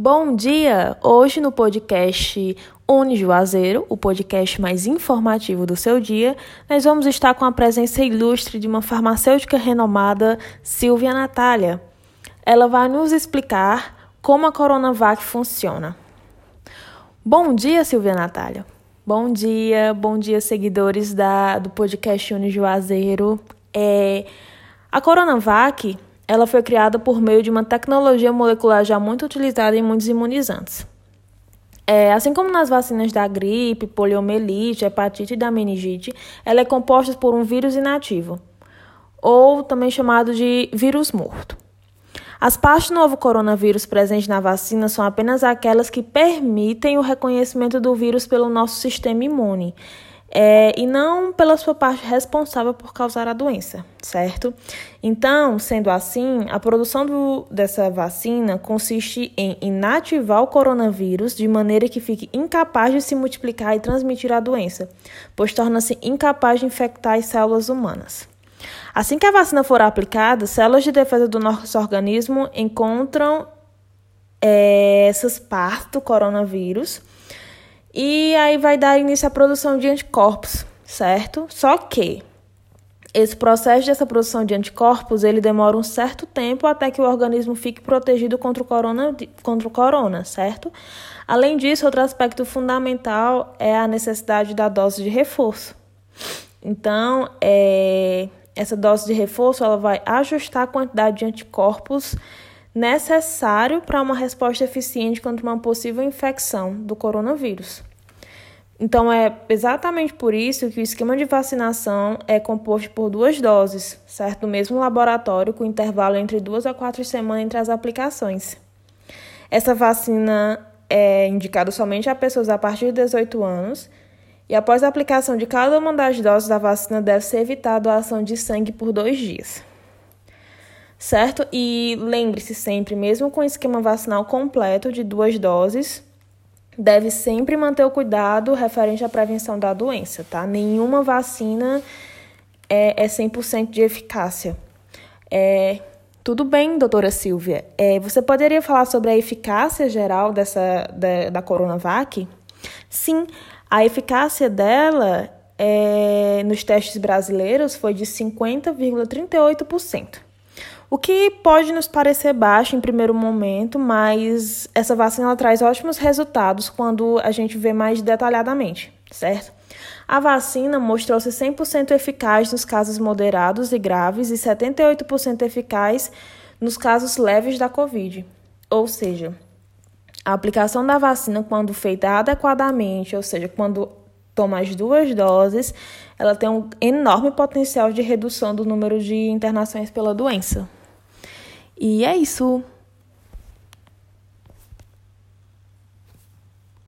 Bom dia! Hoje no podcast Uni Juazeiro, o podcast mais informativo do seu dia, nós vamos estar com a presença ilustre de uma farmacêutica renomada, Silvia Natália. Ela vai nos explicar como a Coronavac funciona. Bom dia, Silvia Natália! Bom dia, bom dia, seguidores da, do podcast Uni Juazeiro. É, a Coronavac ela foi criada por meio de uma tecnologia molecular já muito utilizada em muitos imunizantes. É, assim como nas vacinas da gripe, poliomielite, hepatite e da meningite, ela é composta por um vírus inativo, ou também chamado de vírus morto. As partes do novo coronavírus presentes na vacina são apenas aquelas que permitem o reconhecimento do vírus pelo nosso sistema imune é, e não pela sua parte responsável por causar a doença, certo? Então, sendo assim, a produção do, dessa vacina consiste em inativar o coronavírus de maneira que fique incapaz de se multiplicar e transmitir a doença, pois torna-se incapaz de infectar as células humanas. Assim que a vacina for aplicada, células de defesa do nosso organismo encontram é, essas partes do coronavírus e aí vai dar início à produção de anticorpos, certo? Só que esse processo dessa produção de anticorpos, ele demora um certo tempo até que o organismo fique protegido contra o corona, contra o corona, certo? Além disso, outro aspecto fundamental é a necessidade da dose de reforço. Então, é, essa dose de reforço ela vai ajustar a quantidade de anticorpos necessário para uma resposta eficiente contra uma possível infecção do coronavírus. Então, é exatamente por isso que o esquema de vacinação é composto por duas doses, certo? Do mesmo laboratório, com intervalo entre duas a quatro semanas entre as aplicações. Essa vacina é indicada somente a pessoas a partir de 18 anos e após a aplicação de cada uma das doses da vacina deve ser evitada a ação de sangue por dois dias certo? E lembre-se sempre, mesmo com o esquema vacinal completo de duas doses, deve sempre manter o cuidado referente à prevenção da doença, tá? Nenhuma vacina é, é 100% de eficácia. É, tudo bem, doutora Silvia. É, você poderia falar sobre a eficácia geral dessa, da, da Coronavac? Sim, a eficácia dela é, nos testes brasileiros foi de 50,38%. O que pode nos parecer baixo em primeiro momento, mas essa vacina traz ótimos resultados quando a gente vê mais detalhadamente, certo? A vacina mostrou-se 100% eficaz nos casos moderados e graves e 78% eficaz nos casos leves da Covid. Ou seja, a aplicação da vacina, quando feita adequadamente, ou seja, quando toma as duas doses, ela tem um enorme potencial de redução do número de internações pela doença. E é isso.